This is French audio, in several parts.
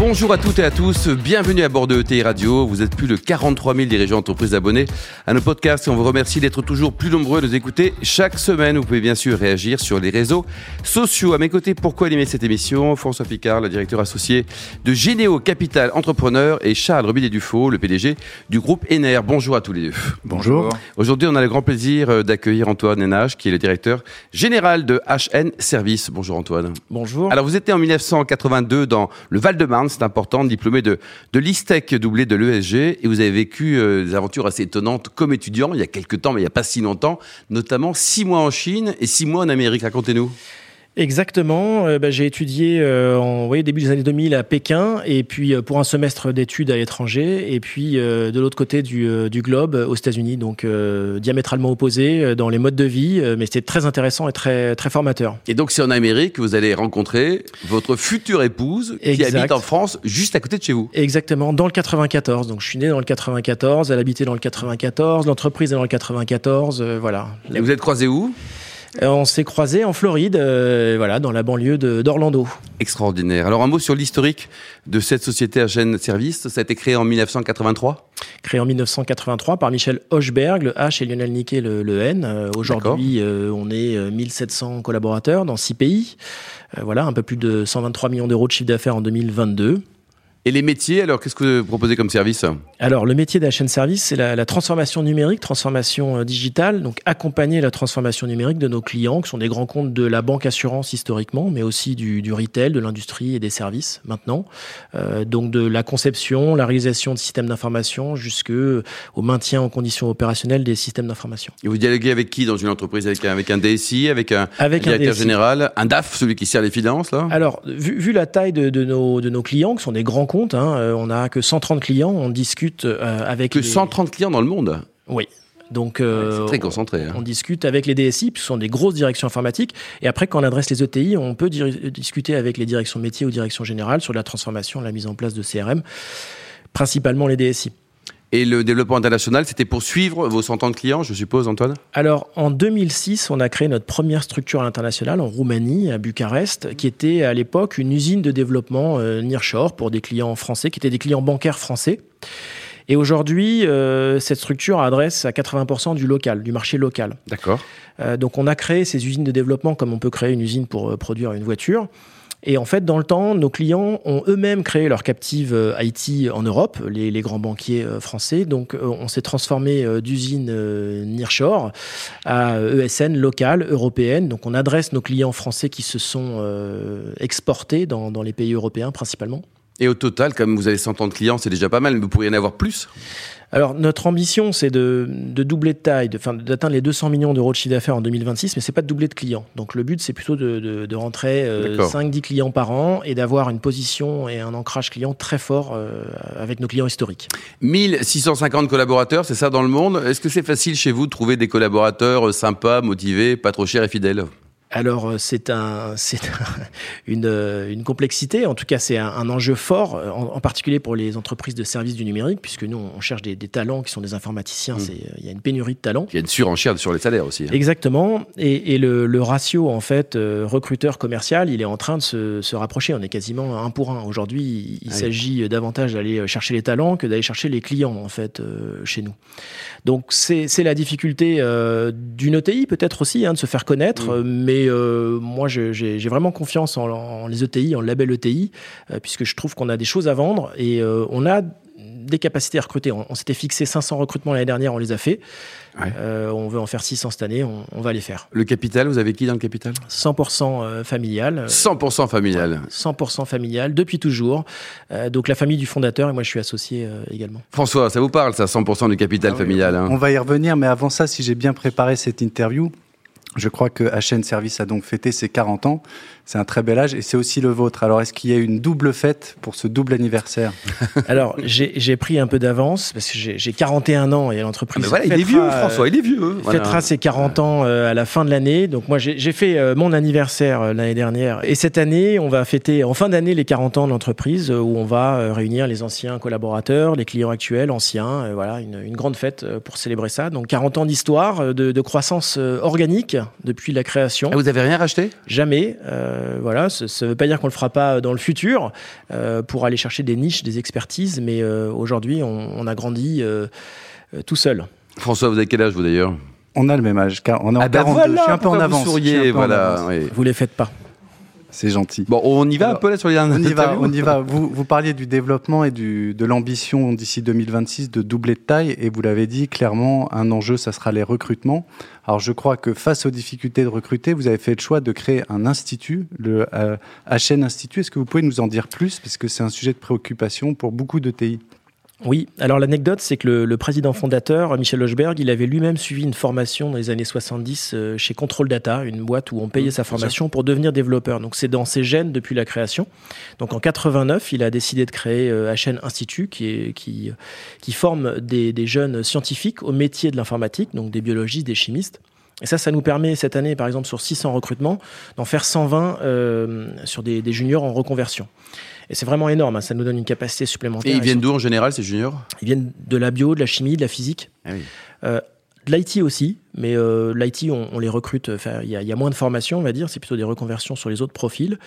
Bonjour à toutes et à tous, bienvenue à bord de ETI Radio. Vous êtes plus de 43 000 dirigeants d'entreprises abonnés à nos podcasts et on vous remercie d'être toujours plus nombreux à nous écouter chaque semaine. Vous pouvez bien sûr réagir sur les réseaux sociaux. À mes côtés, pourquoi animer cette émission? François Picard, le directeur associé de Généo Capital Entrepreneur et Charles Robinet-Dufaux, le PDG du groupe Ener. Bonjour à tous les deux. Bonjour. Aujourd'hui, on a le grand plaisir euh, d'accueillir Antoine Hénage, qui est le directeur général de HN Service. Bonjour Antoine. Bonjour. Alors, vous étiez en 1982 dans le Val-de-Marne c'est important, diplômé de, de l'ISTEC, doublé de l'ESG, et vous avez vécu euh, des aventures assez étonnantes comme étudiant, il y a quelques temps, mais il n'y a pas si longtemps, notamment six mois en Chine et six mois en Amérique. Racontez-nous. Exactement. Euh, bah, j'ai étudié euh, en début des années 2000 à Pékin, et puis euh, pour un semestre d'études à l'étranger, et puis de l'autre côté du, du, globe, aux États-Unis, donc diamétralement opposé dans les modes de vie, mais c'était très intéressant et très, très formateur. Et donc c'est en Amérique que vous allez rencontrer votre future épouse qui habite en France, juste à côté de chez vous. Exactement, dans le 94. Donc je suis né dans le 94, elle habitait dans le 94, l'entreprise est dans le 94, voilà. Et vous êtes croisés où? euh, on s'est croisés en Floride, euh, voilà, dans la banlieue d'Orlando. Extraordinaire. Alors un mot sur l'historique de cette société HN Service. Ça a été créé en 1983 Créé en 1983 par Michel Hochberg, le H et Lionel Niquet, le, N. Euh, aujourd'hui, on est 1700 collaborateurs dans six pays. voilà, un peu plus de 123 millions d'euros de chiffre d'affaires en 2022. Et les métiers, alors qu'est-ce que vous proposez comme service Alors le métier d'HN Service, c'est la, transformation numérique, transformation euh, digitale, donc accompagner la transformation numérique de nos clients, qui sont des grands comptes de la banque assurance historiquement, mais aussi du, retail, de l'industrie et des services maintenant. Euh, donc de la conception, la réalisation de systèmes d'information, jusque au maintien en conditions opérationnelles des systèmes d'information. Et vous dialoguez avec qui dans une entreprise? Avec un, avec un DSI, avec un, directeur général, un DAF, celui qui sert les finances là? Alors vu, vu la taille de, de, nos, de nos clients, qui sont des grands comptes, Hein. Euh, on n'a que 130 clients. On discute euh, avec. Que 130 clients dans le monde Oui. Donc, euh, c'est très concentré. Hein. On discute avec les DSI, ce sont des grosses directions informatiques. Et après, quand on adresse les ETI, on peut discuter avec les directions métiers ou directions générales sur la transformation, la mise en place de CRM, principalement les DSI. Et le développement international, c'était pour suivre vos 100 ans de clients, je suppose, Antoine? Alors, en 2006, on a créé notre première structure internationale en Roumanie, à Bucarest, qui était à l'époque une usine de développement euh, nearshore pour des clients français, qui étaient des clients bancaires français. Et aujourd'hui, euh, cette structure adresse à 80% du local, du marché local. D'accord. Euh, donc, on a créé ces usines de développement comme on peut créer une usine pour euh, produire une voiture. Et en fait, dans le temps, nos clients ont eux-mêmes créé leur captive euh, IT en Europe, les, grands banquiers euh, français. Donc, euh, on s'est transformé d'usine nearshore à ESN locale, européenne. Donc, on adresse nos clients français qui se sont exportés dans les pays européens principalement. Et au total, comme vous avez 100 ans de clients, c'est déjà pas mal, mais vous pourriez en avoir plus alors, notre ambition, c'est de, doubler de taille, d'atteindre les 200 millions d'euros de chiffre d'affaires en 2026, mais c'est pas de doubler de clients. Donc, le but, c'est plutôt de, rentrer 5-10 euh, clients par an et d'avoir une position et un ancrage client très fort euh, avec nos clients historiques. 1650 collaborateurs, c'est ça dans le monde. Est-ce que c'est facile chez vous de trouver des collaborateurs sympas, motivés, pas trop chers et fidèles? Alors euh, c'est un, c'est une, euh, une, complexité, en tout cas c'est un, enjeu fort, euh, en, particulier pour les entreprises de services du numérique, puisque nous on cherche des, talents qui sont des informaticiens, mmh. c'est, il y a une pénurie de talents. Il y a une surenchère sur les salaires aussi. Hein. Exactement, et, et le, le, ratio en fait recruteur commercial, il est en train de se, se, rapprocher, on est quasiment un pour un. Aujourd'hui, il, s'agit davantage d'aller chercher les talents que d'aller chercher les clients en fait chez nous. Donc c'est, c'est la difficulté d'une OTI peut-être aussi, hein, de se faire connaître, mmh. mais et euh, moi, j'ai vraiment confiance en, les ETI, en label ETI, euh, puisque je trouve qu'on a des choses à vendre et euh, on a des capacités à recruter. On, s'était fixé 500 recrutements l'année dernière, on les a fait. on veut en faire 600 cette année, on, va les faire. Le capital, vous avez qui dans le capital? 100% familial. 100% familial. 100% familial, depuis toujours. donc la famille du fondateur, et moi je suis associé également. François, ça vous parle, ça, 100% du capital ah familial hein? On va y revenir, mais avant ça, si j'ai bien préparé cette interview, je crois que HN Service a donc fêté ses 40 ans. C'est un très bel âge et c'est aussi le vôtre. Alors, est-ce qu'il y a une double fête pour ce double anniversaire Alors, j'ai pris un peu d'avance parce que j'ai 41 ans et l'entreprise. Ah, voilà, il est vieux, François, il est vieux. Voilà. Fêtera ses 40 ans à la fin de l'année. Donc, moi, j'ai fait mon anniversaire l'année dernière et cette année, on va fêter en fin d'année les 40 ans de l'entreprise où on va réunir les anciens collaborateurs, les clients actuels, anciens. Voilà, une, une grande fête pour célébrer ça. Donc, 40 ans d'histoire, de, de, croissance organique depuis la création. Et vous avez rien racheté? Jamais. Euh, voilà, ça ne veut pas dire qu'on le fera pas dans le futur euh, pour aller chercher des niches, des expertises, mais euh, aujourd'hui, on, on, a grandi euh, euh, tout seul. François, vous avez quel âge vous d'ailleurs? On a le même âge, car on est en ah ben 42. Voilà, je suis un peu en avance. Vous souriez, voilà. Oui. Vous les faites pas. C'est gentil. Bon, on y va Alors, un peu là sur les On y va, on y va. Vous, vous parliez du développement et du, de l'ambition d'ici 2026 de doubler de taille et vous l'avez dit clairement, un enjeu, ça sera les recrutements. Alors je crois que face aux difficultés de recruter, vous avez fait le choix de créer un institut, le euh, HN Institut. Est-ce que vous pouvez nous en dire plus? Parce que c'est un sujet de préoccupation pour beaucoup de TI. Oui, alors l'anecdote, c'est que le, le, président fondateur, Michel Lochberg, il avait lui-même suivi une formation dans les années 70 euh, chez Control Data, une boîte où on payait mmh, sa formation pour devenir développeur. Donc c'est dans ses gènes depuis la création. Donc en 89, il a décidé de créer euh, HN Institut, qui, est, qui, qui forme des, des jeunes scientifiques au métier de l'informatique, donc des biologistes, des chimistes. Et ça, ça nous permet cette année, par exemple, sur 600 recrutements, d'en faire 120 euh, sur des, des juniors en reconversion. Et c'est vraiment énorme, hein, ça nous donne une capacité supplémentaire. Et ils viennent d'où en général, ces juniors? Ils viennent de la bio, de la chimie, de la physique. Ah oui. euh, de l'IT aussi, mais euh, l'IT, on, on, les recrute, il y, y, a moins de formation, on va dire, c'est plutôt des reconversions sur les autres profils.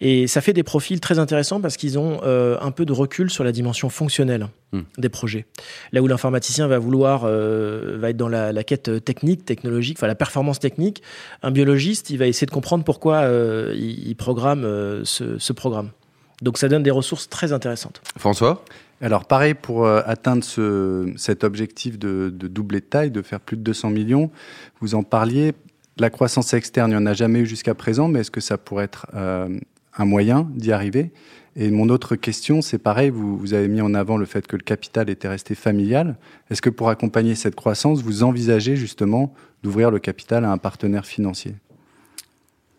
Et ça fait des profils très intéressants parce qu'ils ont euh, un peu de recul sur la dimension fonctionnelle Hmm. mmh. des projets. Là où l'informaticien va vouloir, euh, va être dans la, la, quête technique, technologique, enfin la performance technique, un biologiste, il va essayer de comprendre pourquoi euh, il, il, programme euh, ce, ce programme. Donc ça donne des ressources très intéressantes. François? Alors pareil, pour euh, atteindre ce, cet objectif de, de, doubler de taille, de faire plus de 200 millions, vous en parliez, la croissance externe, il n'y en a jamais eu jusqu'à présent, mais est-ce que ça pourrait être euh, un moyen d'y arriver? Et mon autre question, c'est pareil, vous, avez mis en avant le fait que le capital était resté familial. Est-ce que pour accompagner cette croissance, vous envisagez justement d'ouvrir le capital à un partenaire financier?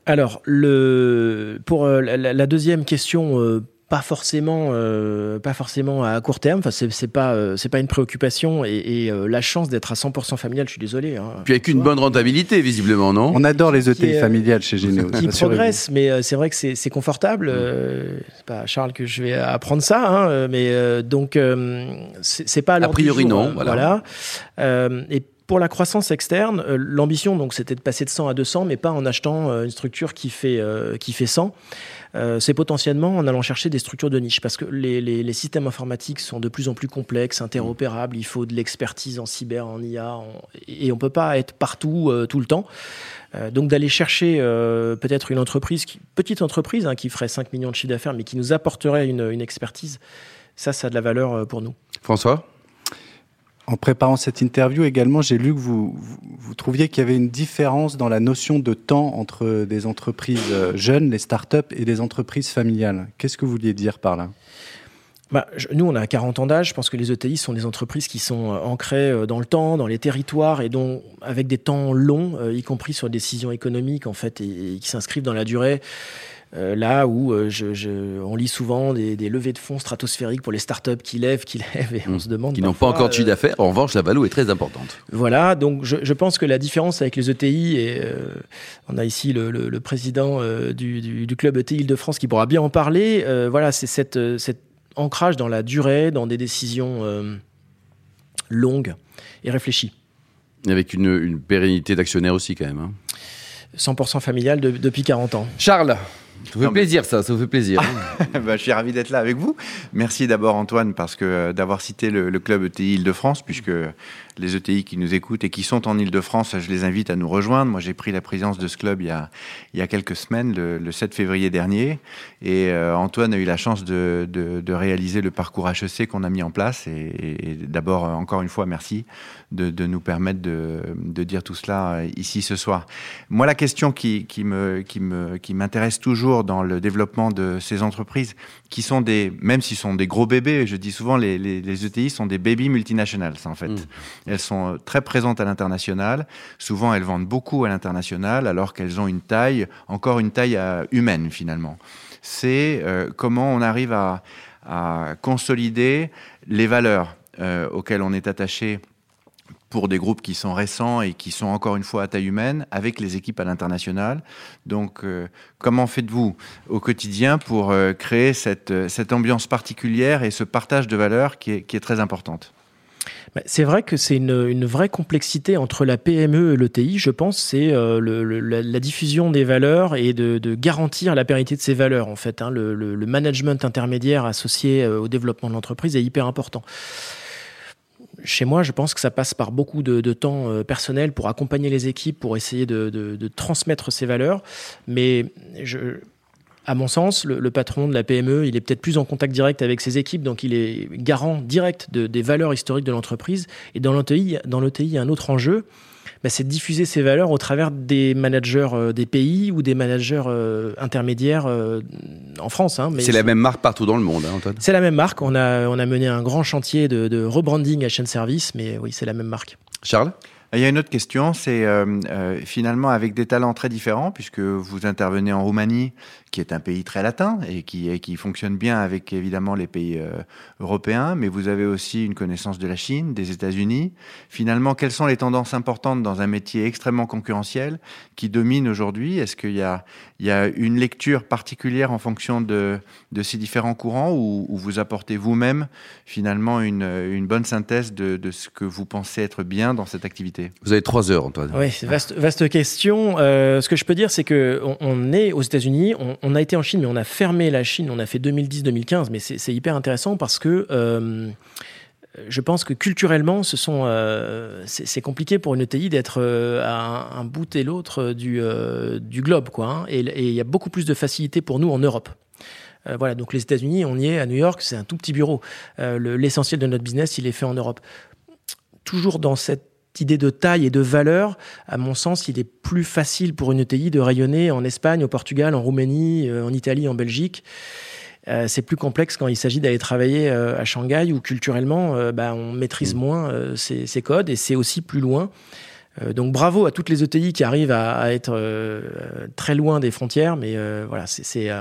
Alors, le, pour euh, la, deuxième question, pas forcément, euh, pas forcément à court terme. Enfin, c'est pas, euh, c'est pas une préoccupation. Et, et euh, la chance d'être à 100% familial, je suis désolé. Hein, Puis avec une bonne rentabilité, visiblement, non? On adore les ETI familiales chez Généo. Qui progresse, mais c'est vrai que c'est confortable. Mm. c'est pas à Charles que je vais apprendre ça, hein, mais donc c'est pas a priori jour, non. Voilà. voilà. et pour la croissance externe, euh, l'ambition donc c'était de passer de 100 à 200, mais pas en achetant euh, une structure qui fait euh, qui fait 100. c'est potentiellement en allant chercher des structures de niche parce que les, les, systèmes informatiques sont de plus en plus complexes, interopérables. Il faut de l'expertise en cyber, en IA, et on peut pas être partout tout le temps. donc d'aller chercher peut-être une entreprise, petite entreprise hein, qui ferait 5 millions de chiffre d'affaires, mais qui nous apporterait une, une expertise, ça, ça a de la valeur pour nous. François? En préparant cette interview également, j'ai lu que vous, trouviez qu'il y avait une différence dans la notion de temps entre des entreprises jeunes, les startups, et des entreprises familiales. Qu'est-ce que vous vouliez dire par là? Bah, nous, on a 40 ans d'âge. Je pense que les ETI sont des entreprises qui sont euh, ancrées dans le temps, dans les territoires, et dont, avec des temps longs, euh, y compris sur des décisions économiques, en fait, et qui s'inscrivent dans la durée. Euh, là où euh, je, je, on lit souvent des, des, levées de fonds stratosphériques pour les startups qui lèvent, qui lèvent, et on mmh. se demande. Qui n'ont pas encore de chiffre d'affaires. En revanche, la valeur est très importante. Voilà, donc je, je, pense que la différence avec les ETI, et euh, on a ici le, le, le président euh, du, du, du, club ETI Île-de-France qui pourra bien en parler. Euh, voilà, c'est cette, cet ancrage dans la durée, dans des décisions euh, longues et réfléchies. Avec une, une pérennité d'actionnaire aussi, quand même. Hein. 100% familial de, depuis 40 ans. Charles ça vous fait plaisir, ça, ça vous fait plaisir. bah, je suis ravi d'être là avec vous. Merci d'abord, Antoine, parce que d'avoir cité le, le, club ETI Île-de-France, puisque les ETI qui nous écoutent et qui sont en Île-de-France, je les invite à nous rejoindre. Moi, j'ai pris la présidence de ce club il y a, il y a quelques semaines, le, le 7 février dernier. Et euh, Antoine a eu la chance de, de, de réaliser le parcours HEC qu'on a mis en place. Et, et, et d'abord, encore une fois, merci de, de nous permettre de, dire tout cela ici ce soir. Moi, la question qui, qui me, qui me, qui m'intéresse toujours toujours dans le développement de ces entreprises qui sont des, même s'ils sont des gros bébés, je dis souvent les, les, les ETI sont des baby multinationals en fait. Mm. Elles sont très présentes à l'international. Souvent, elles vendent beaucoup à l'international alors qu'elles ont une taille, encore une taille euh, humaine finalement. C'est euh, comment on arrive à, à consolider les valeurs euh, auxquelles on est attaché pour des groupes qui sont récents et qui sont encore une fois à taille humaine avec les équipes à l'international. Donc, euh, comment faites-vous au quotidien pour euh, créer cette, euh, cette ambiance particulière et ce partage de valeurs qui est, très importante? Bah, C'est vrai que c'est une, vraie complexité entre la PME et l'ETI, je pense, c'est la, diffusion des valeurs et de, garantir la pérennité de ces valeurs. En fait, hein. le, management intermédiaire associé au développement de l'entreprise est hyper important. Chez moi, je pense que ça passe par beaucoup de, temps euh, personnel pour accompagner les équipes, pour essayer de, transmettre ces valeurs. Mais à mon sens, le, patron de la PME, il est peut-être plus en contact direct avec ses équipes, donc il est garant direct de- des valeurs historiques de l'entreprise. Et dans l'ETI, dans l'ETI, il y a un autre enjeu, bah, c'est de diffuser ces valeurs au travers des managers euh, des pays ou des managers euh, intermédiaires euh, en France. hein. C'est la même marque partout dans le monde, hein, Antoine. C'est la même marque. On a, on a mené un grand chantier de, de rebranding à chaîne service, mais oui, c'est la même marque. Charles? Il y a une autre question, c'est euh, euh, finalement avec des talents très différents, puisque vous intervenez en Roumanie, qui est un pays très latin et qui, fonctionne bien avec évidemment les pays euh, européens, mais vous avez aussi une connaissance de la Chine, des États-Unis. Finalement, quelles sont les tendances importantes dans un métier extrêmement concurrentiel qui domine aujourd'hui? Est-ce qu'il y a, une lecture particulière en fonction de, ces différents courants ou, ou vous apportez vous-même finalement une, bonne synthèse de ce que vous pensez être bien dans cette activité? Vous avez trois heures, Antoine. Oui, vaste, vaste question. Euh, ce que je peux dire, c'est que on, on est aux États-Unis, on, on a été en Chine, mais on a fermé la Chine. On a fait 2010-2015, mais c'est hyper intéressant parce que euh, je pense que culturellement, ce sont euh, c'est compliqué pour une ETI d'être euh, à un, un bout et l'autre du, euh, du globe, quoi. hein. et et il y a beaucoup plus de facilité pour nous en Europe. Euh, voilà, donc les États-Unis, on y est à New York, c'est un tout petit bureau. Euh, le- L'essentiel de notre business, il est fait en Europe. Toujours dans cette idée de taille et de valeur, à mon sens, il est plus facile pour une ETI de rayonner en Espagne, au Portugal, en Roumanie, euh, en Italie, en Belgique. Euh, c'est plus complexe quand il s'agit d'aller travailler euh, à Shanghai où culturellement, euh, bah, on maîtrise moins euh, ces, ces codes et c'est aussi plus loin. Donc bravo à toutes les ETI qui arrivent à, à être très loin des frontières, mais voilà, c'est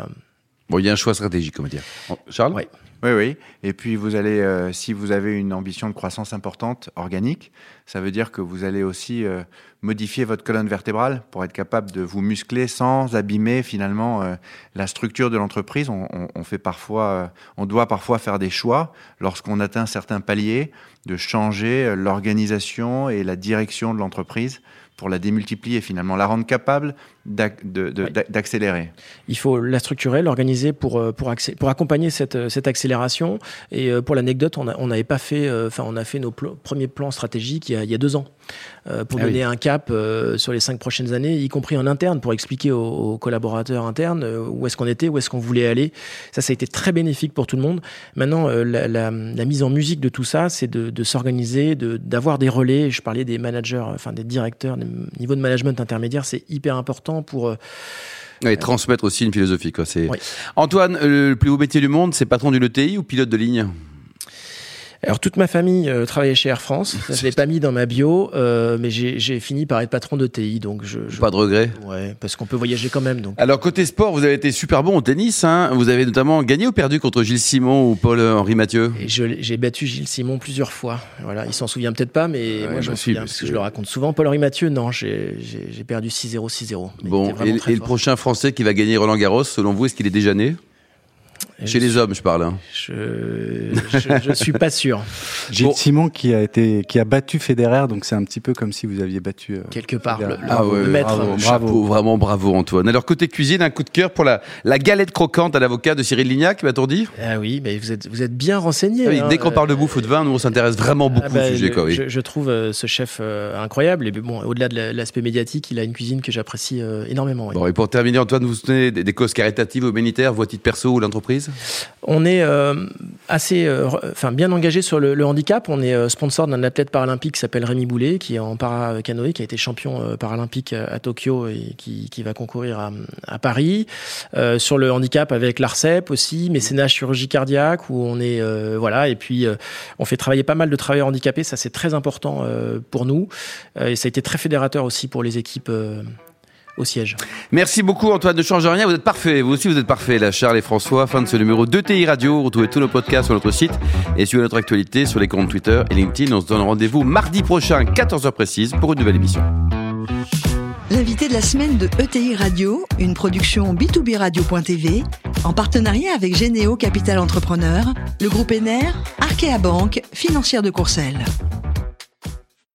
Il y a un choix stratégique, on va dire. Charles Ouais. Oui, oui. Et puis vous allez, euh, si vous avez une ambition de croissance importante, organique, ça veut dire que vous allez aussi euh, modifier votre colonne vertébrale pour être capable de vous muscler sans abîmer finalement euh, la structure de l'entreprise. On, fait parfois, on doit parfois faire des choix lorsqu'on atteint certains paliers de changer l'organisation et la direction de l'entreprise pour la démultiplier finalement, la rendre capable Oui. d'accélérer. il faut la structurer, l'organiser pour, euh, pour, accé- pour accompagner cette, euh, cette accélération. Et euh, pour l'anecdote, on n'avait pas fait, enfin, on a fait nos pl- premiers plans stratégiques il y a, il y a deux ans euh, pour Ah donner un cap euh, sur les cinq prochaines années, y compris en interne, pour expliquer aux, aux collaborateurs internes euh, où est-ce qu'on était, où est-ce qu'on voulait aller. Ça, ça a été très bénéfique pour tout le monde. Maintenant, la, la- la mise en musique de tout ça, c'est de, de s'organiser, de- d'avoir des relais. Je parlais des managers, enfin des directeurs, des niveaux de management intermédiaire, c'est hyper important pour Et transmettre aussi une philosophie. Quoi. Oui. Antoine, le plus beau métier du monde, c'est patron d'une ETI ou pilote de ligne? Alors toute ma famille euh, travaillait chez Air France. Ça, je l'ai pas mis dans ma bio, euh, mais j'ai fini par être patron de TI, donc je. je- Pas de regret Ouais, parce qu'on peut voyager quand même. Donc. Alors côté sport, vous avez été super bon au tennis. Hein. Vous avez notamment gagné ou perdu contre Gilles Simon ou Paul-Henri Mathieu? Et je l'ai- j'ai battu Gilles Simon plusieurs fois. Voilà, il s'en souvient peut-être pas, mais Ouais, moi je m'en souviens parce que que- je le raconte souvent. Paul-Henri Mathieu, non, j'ai perdu 6-0, 6-0. mais il Bon, et, le prochain Français qui va gagner Roland Garros, selon vous, est-ce qu'il est déjà né? Chez je les hommes, je parle. hein. Je, je, je suis pas sûr. Bon. Simon qui a été qui a battu Federer, donc c'est un petit peu comme si vous aviez battu. euh, Quelque part, le, le- Ah ouais, le maître. bravo. Chapeau, vraiment bravo Antoine. Alors côté cuisine, un coup de cœur pour la, la galette croquante à l'avocat de Cyril Lignac, m'a-t-on dit? Ah oui, mais vous êtes, vous êtes bien renseigné. Ah oui, hein. Dès qu'on parle de bouffe ou de vin, nous on s'intéresse vraiment beaucoup Ah bah, au sujet. le- Quoi, oui. je, je trouve euh, ce chef euh, incroyable. Et bon, au-delà de la- l'aspect médiatique, il a une cuisine que j'apprécie euh, énormément. oui. Bon, et pour terminer, Antoine, vous soutenez des, des causes caritatives, humanitaires, vos titres perso ou l'entreprise? On est, euh, assez, enfin bien engagé sur le, handicap. On est sponsor d'un athlète paralympique qui s'appelle Rémi Boulet, qui est en para-canoë, qui a été champion paralympique à Tokyo et qui, va concourir à, à Paris. sur le handicap avec l'Arcep aussi, mécénat chirurgie cardiaque, où on est, voilà, et puis on fait travailler pas mal de travailleurs handicapés. Ça, c'est très important pour nous. et ça a été très fédérateur aussi pour les équipes au siège. Merci beaucoup Antoine, ne change rien, vous êtes parfait, vous aussi vous êtes parfait, là Charles et François, fin de ce numéro 2 TI Radio, retrouvez tous nos podcasts sur notre site et sur notre actualité sur les comptes Twitter et LinkedIn, on se donne rendez-vous mardi prochain, 14h précise, pour une nouvelle émission. L'invité de la semaine de ETI Radio, une production B2B Radio.tv, en partenariat avec Généo Capital Entrepreneur, le groupe ENER, Arkea Banque, financière de Courcelles.